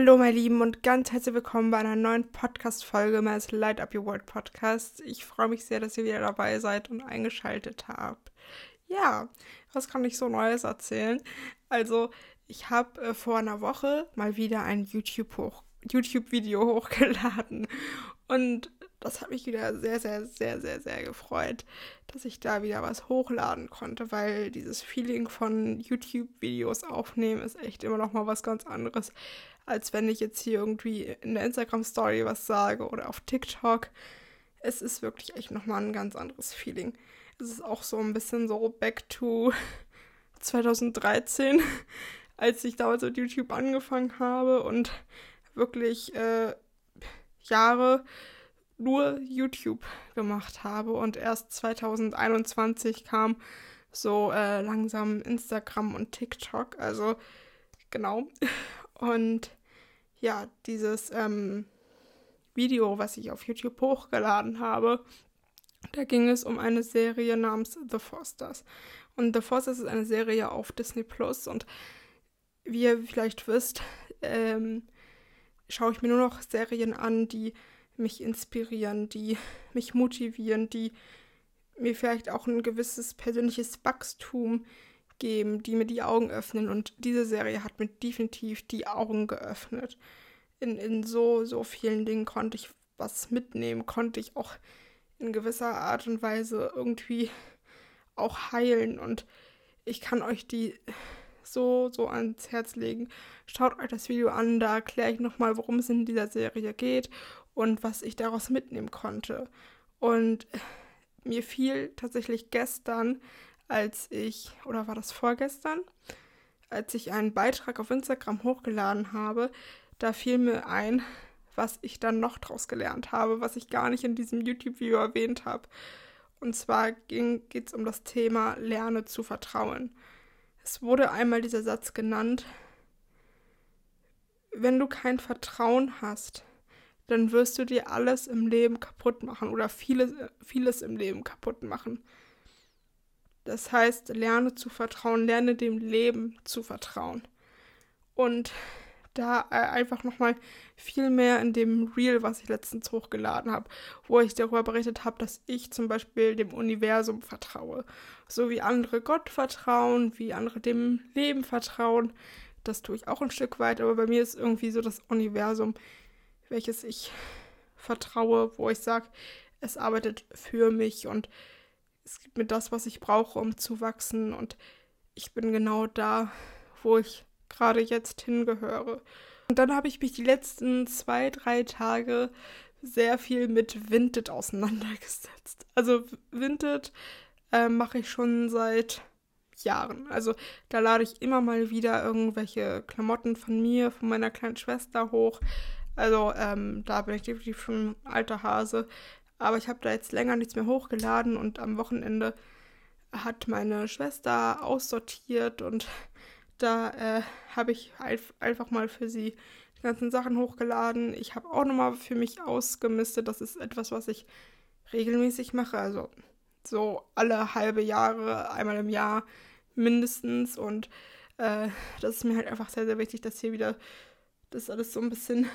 Hallo, meine Lieben, und ganz herzlich willkommen bei einer neuen Podcast-Folge meines Light Up Your World Podcasts. Ich freue mich sehr, dass ihr wieder dabei seid und eingeschaltet habt. Ja, was kann ich so Neues erzählen? Also, ich habe äh, vor einer Woche mal wieder ein YouTube-Video hoch, YouTube hochgeladen und das hat mich wieder sehr, sehr, sehr, sehr, sehr gefreut, dass ich da wieder was hochladen konnte, weil dieses Feeling von YouTube-Videos aufnehmen ist echt immer noch mal was ganz anderes, als wenn ich jetzt hier irgendwie in der Instagram-Story was sage oder auf TikTok. Es ist wirklich echt noch mal ein ganz anderes Feeling. Es ist auch so ein bisschen so back to 2013, als ich damals mit YouTube angefangen habe und wirklich äh, Jahre nur YouTube gemacht habe und erst 2021 kam so äh, langsam Instagram und TikTok. Also genau. Und ja, dieses ähm, Video, was ich auf YouTube hochgeladen habe, da ging es um eine Serie namens The Fosters. Und The Fosters ist eine Serie auf Disney Plus und wie ihr vielleicht wisst, ähm, schaue ich mir nur noch Serien an, die mich inspirieren, die mich motivieren, die mir vielleicht auch ein gewisses persönliches Wachstum geben, die mir die Augen öffnen. Und diese Serie hat mir definitiv die Augen geöffnet. In, in so, so vielen Dingen konnte ich was mitnehmen, konnte ich auch in gewisser Art und Weise irgendwie auch heilen. Und ich kann euch die so, so ans Herz legen. Schaut euch das Video an, da erkläre ich nochmal, worum es in dieser Serie geht und was ich daraus mitnehmen konnte. Und mir fiel tatsächlich gestern, als ich, oder war das vorgestern, als ich einen Beitrag auf Instagram hochgeladen habe, da fiel mir ein, was ich dann noch daraus gelernt habe, was ich gar nicht in diesem YouTube-Video erwähnt habe. Und zwar geht es um das Thema Lerne zu vertrauen. Es wurde einmal dieser Satz genannt, wenn du kein Vertrauen hast, dann wirst du dir alles im Leben kaputt machen oder vieles, vieles im Leben kaputt machen. Das heißt, lerne zu vertrauen, lerne dem Leben zu vertrauen. Und da äh, einfach nochmal viel mehr in dem Reel, was ich letztens hochgeladen habe, wo ich darüber berichtet habe, dass ich zum Beispiel dem Universum vertraue. So wie andere Gott vertrauen, wie andere dem Leben vertrauen. Das tue ich auch ein Stück weit, aber bei mir ist irgendwie so das Universum welches ich vertraue, wo ich sage, es arbeitet für mich und es gibt mir das, was ich brauche, um zu wachsen und ich bin genau da, wo ich gerade jetzt hingehöre. Und dann habe ich mich die letzten zwei, drei Tage sehr viel mit Vinted auseinandergesetzt. Also Vinted äh, mache ich schon seit Jahren. Also da lade ich immer mal wieder irgendwelche Klamotten von mir, von meiner kleinen Schwester hoch. Also ähm, da bin ich definitiv schon ein alter Hase. Aber ich habe da jetzt länger nichts mehr hochgeladen und am Wochenende hat meine Schwester aussortiert und da äh, habe ich einfach mal für sie die ganzen Sachen hochgeladen. Ich habe auch nochmal für mich ausgemistet. Das ist etwas, was ich regelmäßig mache. Also so alle halbe Jahre, einmal im Jahr mindestens. Und äh, das ist mir halt einfach sehr, sehr wichtig, dass hier wieder das alles so ein bisschen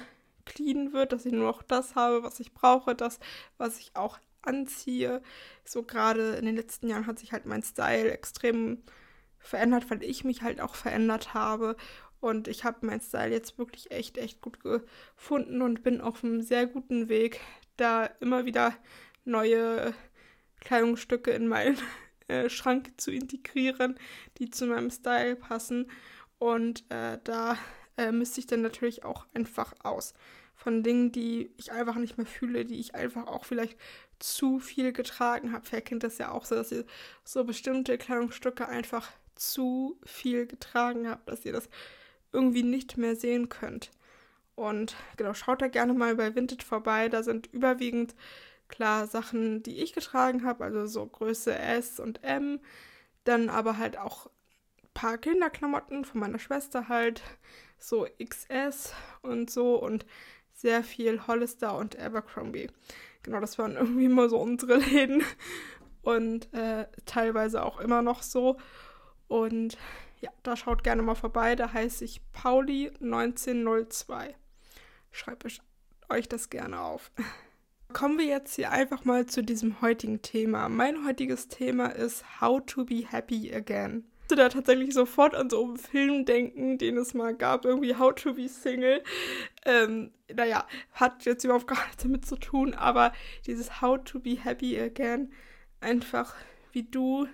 clean wird, dass ich nur noch das habe, was ich brauche, das, was ich auch anziehe. So gerade in den letzten Jahren hat sich halt mein Style extrem verändert, weil ich mich halt auch verändert habe. Und ich habe meinen Style jetzt wirklich echt, echt gut gefunden und bin auf einem sehr guten Weg, da immer wieder neue Kleidungsstücke in meinen äh, Schrank zu integrieren, die zu meinem Style passen. Und äh, da äh, misste ich dann natürlich auch einfach aus. Von Dingen, die ich einfach nicht mehr fühle, die ich einfach auch vielleicht zu viel getragen habe. Wer kennt das ja auch so, dass ihr so bestimmte Kleidungsstücke einfach zu viel getragen habt, dass ihr das irgendwie nicht mehr sehen könnt. Und genau, schaut da gerne mal bei Vinted vorbei. Da sind überwiegend klar Sachen, die ich getragen habe, also so Größe S und M. Dann aber halt auch ein paar Kinderklamotten von meiner Schwester halt so XS und so und sehr viel Hollister und Abercrombie. Genau, das waren irgendwie immer so unsere Läden und äh, teilweise auch immer noch so. Und ja, da schaut gerne mal vorbei. Da heiße ich Pauli1902. Schreibe ich euch das gerne auf. Kommen wir jetzt hier einfach mal zu diesem heutigen Thema. Mein heutiges Thema ist How to be happy again. Da tatsächlich sofort an so einen Film denken, den es mal gab, irgendwie How to be Single. Ähm, naja, hat jetzt überhaupt gar nichts damit zu tun, aber dieses How to be happy again, einfach wie du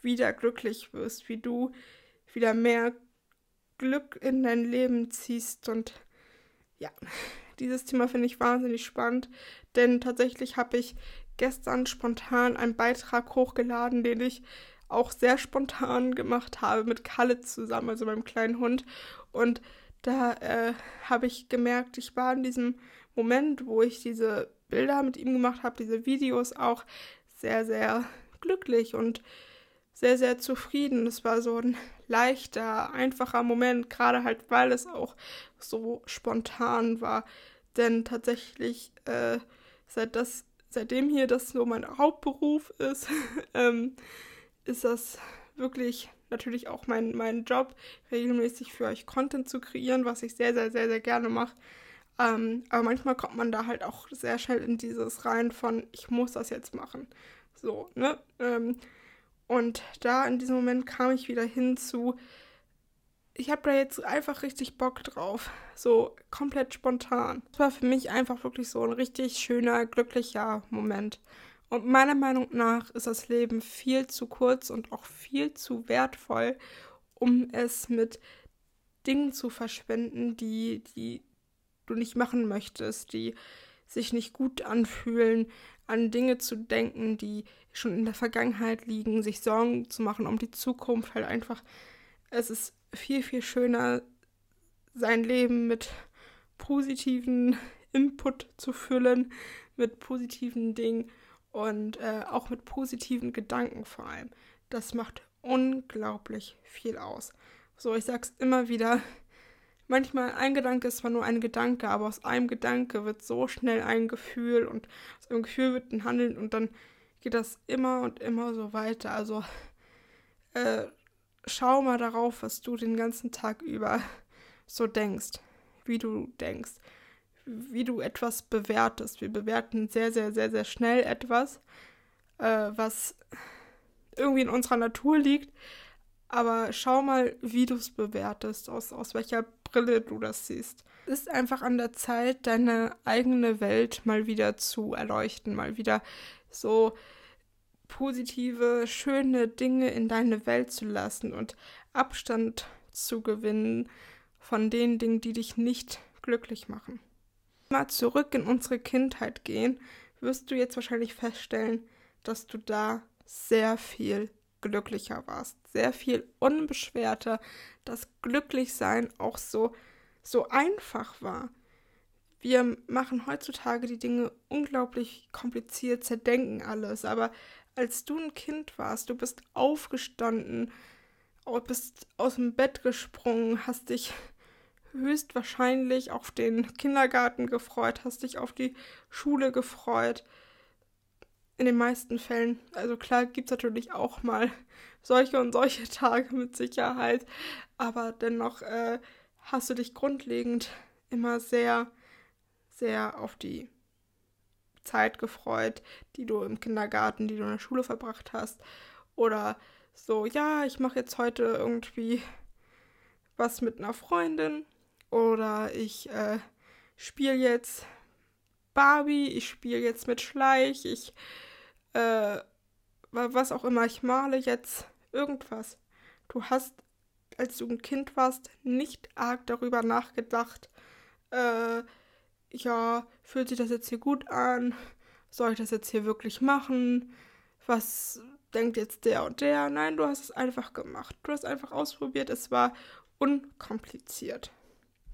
wieder glücklich wirst, wie du wieder mehr Glück in dein Leben ziehst und ja, dieses Thema finde ich wahnsinnig spannend, denn tatsächlich habe ich gestern spontan einen Beitrag hochgeladen, den ich auch sehr spontan gemacht habe mit Kalle zusammen, also meinem kleinen Hund. Und da äh, habe ich gemerkt, ich war in diesem Moment, wo ich diese Bilder mit ihm gemacht habe, diese Videos auch sehr, sehr glücklich und sehr, sehr zufrieden. Es war so ein leichter, einfacher Moment, gerade halt, weil es auch so spontan war. Denn tatsächlich, äh, seit das, seitdem hier das so mein Hauptberuf ist, ähm, ist das wirklich natürlich auch mein, mein Job, regelmäßig für euch Content zu kreieren, was ich sehr, sehr, sehr, sehr gerne mache. Ähm, aber manchmal kommt man da halt auch sehr schnell in dieses rein von, ich muss das jetzt machen. So, ne? Ähm, und da in diesem Moment kam ich wieder hin zu, ich habe da jetzt einfach richtig Bock drauf. So komplett spontan. Das war für mich einfach wirklich so ein richtig schöner, glücklicher Moment. Und meiner Meinung nach ist das Leben viel zu kurz und auch viel zu wertvoll, um es mit Dingen zu verschwenden, die, die du nicht machen möchtest, die sich nicht gut anfühlen, an Dinge zu denken, die schon in der Vergangenheit liegen, sich Sorgen zu machen um die Zukunft, halt einfach, es ist viel, viel schöner, sein Leben mit positiven Input zu füllen, mit positiven Dingen und äh, auch mit positiven Gedanken vor allem. Das macht unglaublich viel aus. So, ich sag's immer wieder. Manchmal ein Gedanke ist zwar nur ein Gedanke, aber aus einem Gedanke wird so schnell ein Gefühl und aus einem Gefühl wird ein Handeln und dann geht das immer und immer so weiter. Also äh, schau mal darauf, was du den ganzen Tag über so denkst, wie du denkst, wie du etwas bewertest. Wir bewerten sehr, sehr, sehr, sehr schnell etwas, äh, was irgendwie in unserer Natur liegt. Aber schau mal, wie du es bewertest, aus, aus welcher Brille du das siehst. Es ist einfach an der Zeit, deine eigene Welt mal wieder zu erleuchten, mal wieder so positive, schöne Dinge in deine Welt zu lassen und Abstand zu gewinnen von den Dingen, die dich nicht glücklich machen. Mal zurück in unsere Kindheit gehen, wirst du jetzt wahrscheinlich feststellen, dass du da sehr viel glücklicher warst, sehr viel unbeschwerter, dass Glücklichsein auch so so einfach war. Wir machen heutzutage die Dinge unglaublich kompliziert, zerdenken alles, aber als du ein Kind warst, du bist aufgestanden, bist aus dem Bett gesprungen, hast dich höchstwahrscheinlich auf den Kindergarten gefreut, hast dich auf die Schule gefreut. In den meisten Fällen. Also klar gibt es natürlich auch mal solche und solche Tage mit Sicherheit, aber dennoch äh, hast du dich grundlegend immer sehr, sehr auf die Zeit gefreut, die du im Kindergarten, die du in der Schule verbracht hast. Oder so, ja, ich mache jetzt heute irgendwie was mit einer Freundin. Oder ich äh, spiele jetzt Barbie, ich spiele jetzt mit Schleich, ich, äh, was auch immer, ich male jetzt irgendwas. Du hast, als du ein Kind warst, nicht arg darüber nachgedacht, äh, ja, fühlt sich das jetzt hier gut an? Soll ich das jetzt hier wirklich machen? Was denkt jetzt der und der? Nein, du hast es einfach gemacht. Du hast einfach ausprobiert. Es war unkompliziert.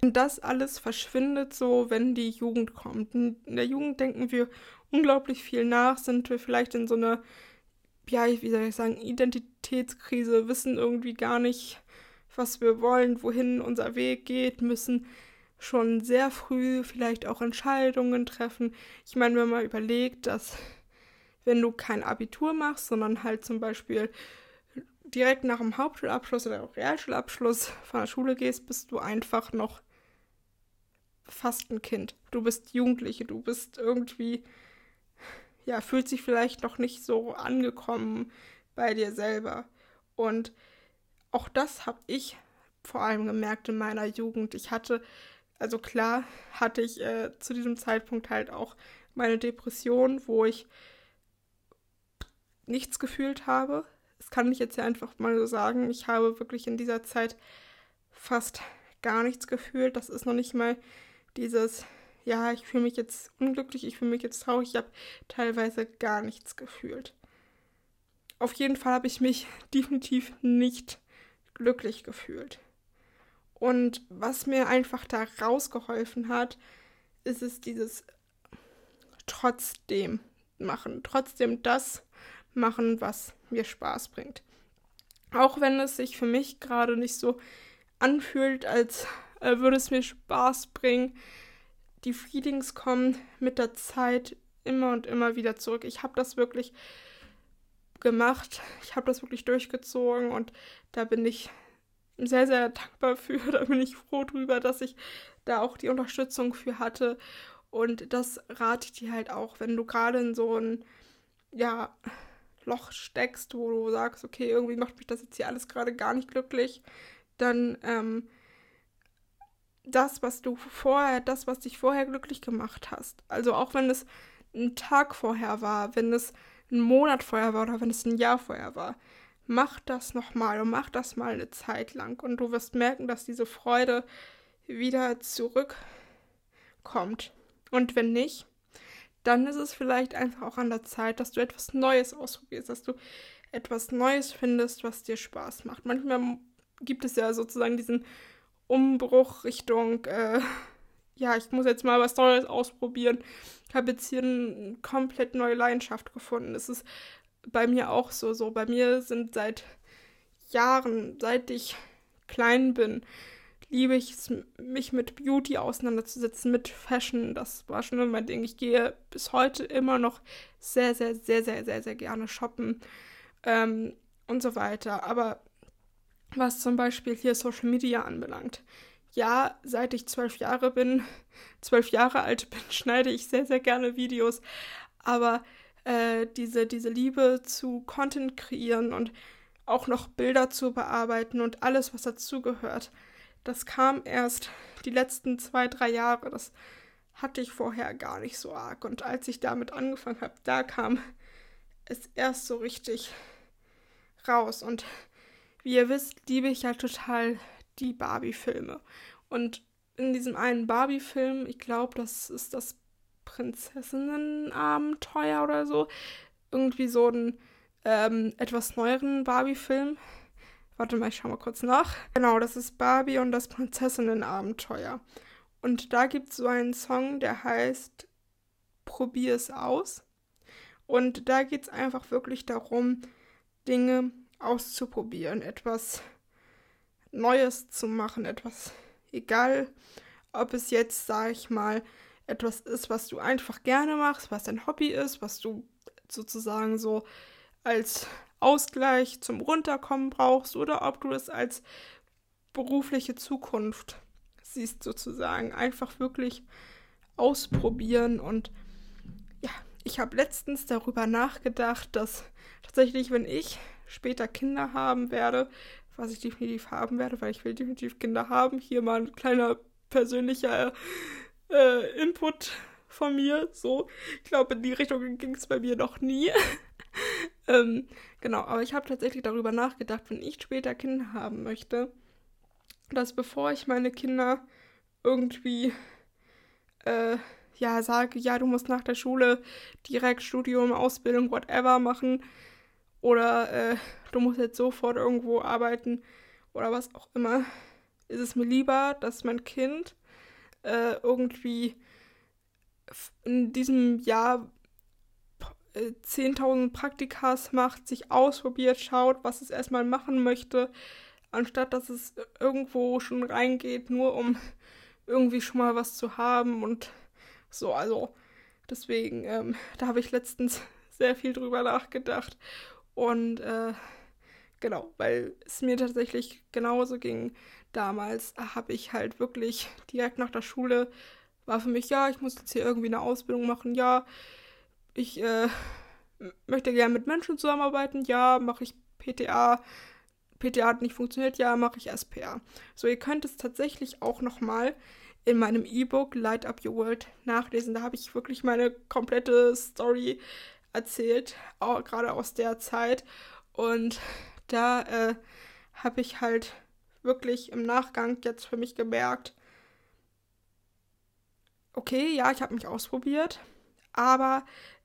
Und das alles verschwindet so, wenn die Jugend kommt. In der Jugend denken wir unglaublich viel nach, sind wir vielleicht in so einer, ja, wie soll ich sagen, Identitätskrise, wissen irgendwie gar nicht, was wir wollen, wohin unser Weg geht, müssen schon sehr früh vielleicht auch Entscheidungen treffen. Ich meine, wenn man überlegt, dass wenn du kein Abitur machst, sondern halt zum Beispiel direkt nach dem Hauptschulabschluss oder Realschulabschluss von der Schule gehst, bist du einfach noch fast ein Kind. Du bist Jugendliche, du bist irgendwie, ja, fühlt sich vielleicht noch nicht so angekommen bei dir selber. Und auch das habe ich vor allem gemerkt in meiner Jugend. Ich hatte, also klar, hatte ich äh, zu diesem Zeitpunkt halt auch meine Depression, wo ich nichts gefühlt habe. Das kann ich jetzt ja einfach mal so sagen. Ich habe wirklich in dieser Zeit fast gar nichts gefühlt. Das ist noch nicht mal dieses, ja, ich fühle mich jetzt unglücklich, ich fühle mich jetzt traurig. Ich habe teilweise gar nichts gefühlt. Auf jeden Fall habe ich mich definitiv nicht glücklich gefühlt. Und was mir einfach da rausgeholfen hat, ist es dieses trotzdem machen, trotzdem das machen, was mir Spaß bringt. Auch wenn es sich für mich gerade nicht so anfühlt, als äh, würde es mir Spaß bringen. Die Feelings kommen mit der Zeit immer und immer wieder zurück. Ich habe das wirklich gemacht. Ich habe das wirklich durchgezogen und da bin ich sehr, sehr dankbar für. Da bin ich froh drüber, dass ich da auch die Unterstützung für hatte. Und das rate ich dir halt auch, wenn du gerade in so ein, ja, Loch steckst, wo du sagst, okay, irgendwie macht mich das jetzt hier alles gerade gar nicht glücklich, dann ähm, das, was du vorher, das, was dich vorher glücklich gemacht hast. Also auch wenn es ein Tag vorher war, wenn es ein Monat vorher war oder wenn es ein Jahr vorher war, mach das nochmal und mach das mal eine Zeit lang und du wirst merken, dass diese Freude wieder zurückkommt. Und wenn nicht, dann ist es vielleicht einfach auch an der Zeit, dass du etwas Neues ausprobierst, dass du etwas Neues findest, was dir Spaß macht. Manchmal gibt es ja sozusagen diesen Umbruch Richtung, äh, ja, ich muss jetzt mal was Neues ausprobieren. Ich habe jetzt hier eine komplett neue Leidenschaft gefunden. Es ist bei mir auch so. So, bei mir sind seit Jahren, seit ich klein bin, liebe ich es, mich mit Beauty auseinanderzusetzen, mit Fashion. Das war schon immer mein Ding. Ich gehe bis heute immer noch sehr, sehr, sehr, sehr, sehr, sehr gerne shoppen ähm, und so weiter. Aber was zum Beispiel hier Social Media anbelangt, ja, seit ich zwölf Jahre bin, zwölf Jahre alt bin, schneide ich sehr, sehr gerne Videos. Aber äh, diese, diese Liebe zu Content kreieren und auch noch Bilder zu bearbeiten und alles, was dazugehört, das kam erst die letzten zwei, drei Jahre. Das hatte ich vorher gar nicht so arg. Und als ich damit angefangen habe, da kam es erst so richtig raus. Und wie ihr wisst, liebe ich ja total die Barbie-Filme. Und in diesem einen Barbie-Film, ich glaube, das ist das Prinzessinnenabenteuer oder so, irgendwie so einen ähm, etwas neueren Barbie-Film. Warte mal, ich schau mal kurz nach. Genau, das ist Barbie und das Prinzessinnenabenteuer. Und da gibt es so einen Song, der heißt Probier es aus. Und da geht es einfach wirklich darum, Dinge auszuprobieren, etwas Neues zu machen, etwas, egal ob es jetzt, sag ich mal, etwas ist, was du einfach gerne machst, was dein Hobby ist, was du sozusagen so als Ausgleich zum Runterkommen brauchst oder ob du es als berufliche Zukunft siehst sozusagen. Einfach wirklich ausprobieren und ja, ich habe letztens darüber nachgedacht, dass tatsächlich, wenn ich später Kinder haben werde, was ich definitiv haben werde, weil ich will definitiv Kinder haben, hier mal ein kleiner persönlicher äh, Input von mir. So, ich glaube, in die Richtung ging es bei mir noch nie. ähm, genau, aber ich habe tatsächlich darüber nachgedacht, wenn ich später Kinder haben möchte, dass bevor ich meine Kinder irgendwie äh, ja sage, ja, du musst nach der Schule direkt Studium, Ausbildung, whatever machen oder äh, du musst jetzt sofort irgendwo arbeiten oder was auch immer, ist es mir lieber, dass mein Kind äh, irgendwie in diesem Jahr 10.000 äh, Praktikas macht, sich ausprobiert, schaut, was es erstmal machen möchte, anstatt dass es irgendwo schon reingeht, nur um irgendwie schon mal was zu haben und so. Also deswegen, ähm, da habe ich letztens sehr viel drüber nachgedacht und äh, Genau, weil es mir tatsächlich genauso ging. Damals habe ich halt wirklich direkt nach der Schule war für mich, ja, ich muss jetzt hier irgendwie eine Ausbildung machen, ja, ich äh, möchte gerne mit Menschen zusammenarbeiten, ja, mache ich PTA. PTA hat nicht funktioniert, ja, mache ich SPA. So, ihr könnt es tatsächlich auch nochmal in meinem E-Book Light Up Your World nachlesen. Da habe ich wirklich meine komplette Story erzählt, auch gerade aus der Zeit. Und da äh, habe ich halt wirklich im Nachgang jetzt für mich gemerkt, okay, ja, ich habe mich ausprobiert, aber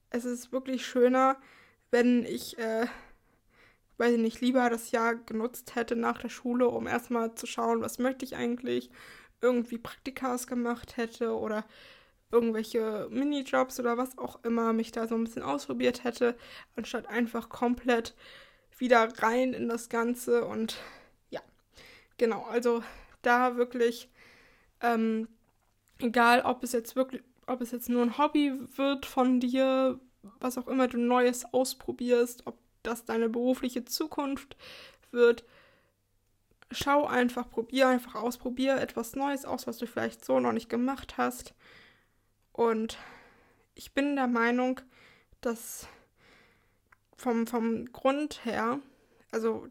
es ist wirklich schöner, wenn ich, äh, weiß ich nicht, lieber das Jahr genutzt hätte nach der Schule, um erstmal zu schauen, was möchte ich eigentlich, irgendwie Praktikas gemacht hätte oder irgendwelche Minijobs oder was auch immer, mich da so ein bisschen ausprobiert hätte, anstatt einfach komplett wieder rein in das Ganze und ja, genau, also da wirklich, ähm, egal ob es jetzt wirklich, ob es jetzt nur ein Hobby wird von dir, was auch immer du Neues ausprobierst, ob das deine berufliche Zukunft wird, schau einfach, probier einfach aus, probier etwas Neues aus, was du vielleicht so noch nicht gemacht hast. Und ich bin der Meinung, dass vom, vom Grund her, also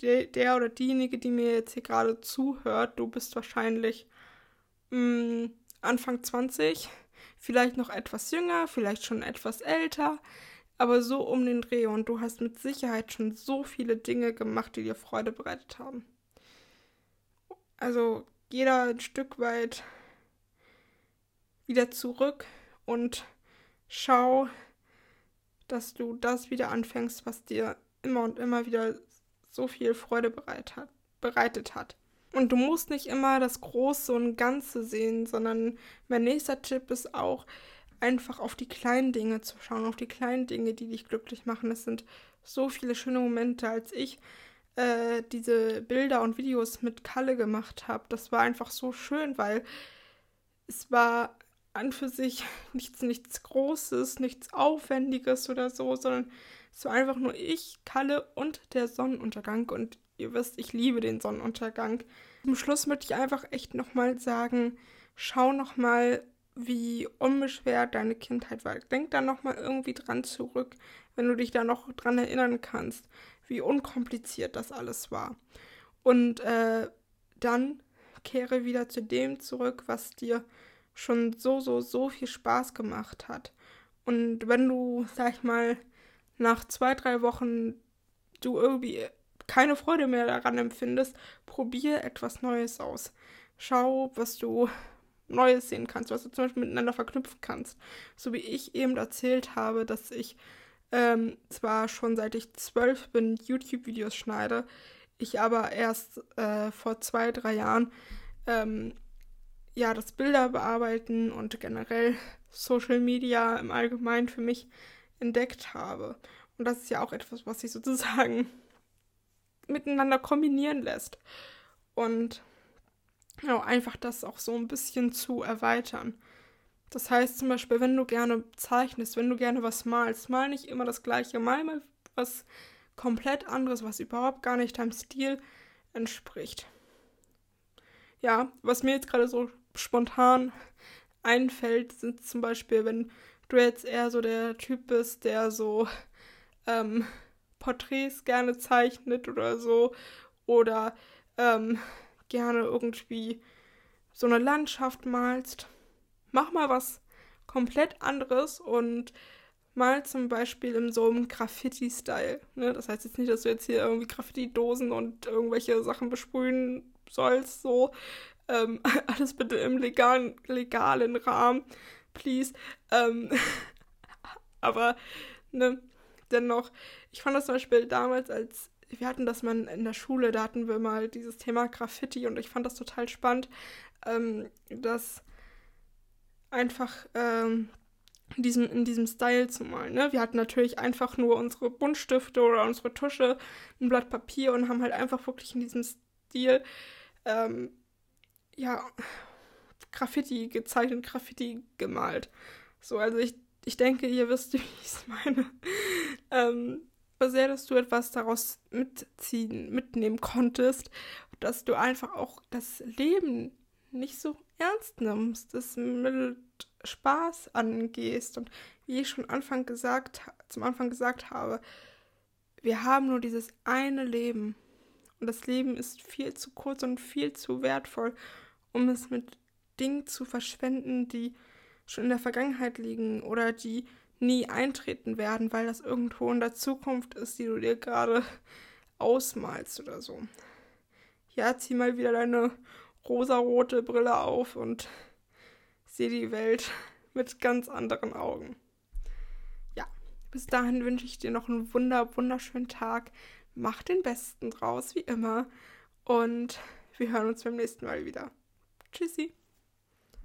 der, der oder diejenige, die mir jetzt hier gerade zuhört, du bist wahrscheinlich mh, mm, Anfang 20, vielleicht noch etwas jünger, vielleicht schon etwas älter, aber so um den Dreh und du hast mit Sicherheit schon so viele Dinge gemacht, die dir Freude bereitet haben. Also jeder ein Stück weit wieder zurück und schau, dass du das wieder anfängst, was dir immer und immer wieder so viel Freude bereit hat, bereitet hat. Und du musst nicht immer das Große und Ganze sehen, sondern mein nächster Tipp ist auch, einfach auf die kleinen Dinge zu schauen, auf die kleinen Dinge, die dich glücklich machen. Es sind so viele schöne Momente, als ich äh, diese Bilder und Videos mit Kalle gemacht habe. Das war einfach so schön, weil es war an für sich nichts, nichts Großes, nichts Aufwendiges oder so, sondern es war einfach nur ich, Kalle und der Sonnenuntergang. Und ihr wisst, ich liebe den Sonnenuntergang. Zum Schluss möchte ich einfach echt nochmal sagen, schau nochmal, wie unbeschwert deine Kindheit war. Denk da nochmal irgendwie dran zurück, wenn du dich da noch dran erinnern kannst wie unkompliziert das alles war. Und äh, dann kehre wieder zu dem zurück, was dir schon so, so, so viel Spaß gemacht hat. Und wenn du, sag ich mal, nach zwei, drei Wochen du irgendwie keine Freude mehr daran empfindest, probier etwas Neues aus. Schau, was du Neues sehen kannst, was du zum Beispiel miteinander verknüpfen kannst. So wie ich eben erzählt habe, dass ich ähm, zwar schon seit ich zwölf bin YouTube-Videos schneide, ich aber erst äh, vor zwei, drei Jahren ähm, ja das Bilder bearbeiten und generell Social Media im Allgemeinen für mich entdeckt habe. Und das ist ja auch etwas, was sich sozusagen miteinander kombinieren lässt. Und ja, einfach das auch so ein bisschen zu erweitern. Das heißt zum Beispiel, wenn du gerne zeichnest, wenn du gerne was malst, mal nicht immer das gleiche, mal mal was komplett anderes, was überhaupt gar nicht deinem Stil entspricht. Ja, was mir jetzt gerade so spontan einfällt, sind zum Beispiel, wenn du jetzt eher so der Typ bist, der so ähm, Porträts gerne zeichnet oder so, oder ähm, gerne irgendwie so eine Landschaft malst mach mal was komplett anderes und mal zum Beispiel in so einem Graffiti-Style. Ne? Das heißt jetzt nicht, dass du jetzt hier irgendwie Graffiti-Dosen und irgendwelche Sachen besprühen sollst, so. Ähm, alles bitte im legalen, legalen Rahmen, please. Ähm, aber, ne, dennoch, ich fand das zum Beispiel damals als wir hatten das mal in der Schule, da hatten wir mal dieses Thema Graffiti und ich fand das total spannend, ähm, dass einfach ähm, in, diesem, in diesem Style zu malen. Ne? Wir hatten natürlich einfach nur unsere Buntstifte oder unsere Tusche, ein Blatt Papier und haben halt einfach wirklich in diesem Stil ähm, ja Graffiti gezeichnet, Graffiti gemalt. So, also ich, ich denke, ihr wisst, wie ich es meine. ähm, sehr, dass du etwas daraus mitziehen, mitnehmen konntest, dass du einfach auch das Leben nicht so ernst nimmst, es mit Spaß angehst und wie ich schon Anfang gesagt, zum Anfang gesagt habe, wir haben nur dieses eine Leben und das Leben ist viel zu kurz und viel zu wertvoll, um es mit Dingen zu verschwenden, die schon in der Vergangenheit liegen oder die nie eintreten werden, weil das irgendwo in der Zukunft ist, die du dir gerade ausmalst oder so. Ja, zieh mal wieder deine rosarote Brille auf und sehe die Welt mit ganz anderen Augen. Ja, bis dahin wünsche ich dir noch einen wunder, wunderschönen Tag. Mach den Besten draus, wie immer. Und wir hören uns beim nächsten Mal wieder. Tschüssi.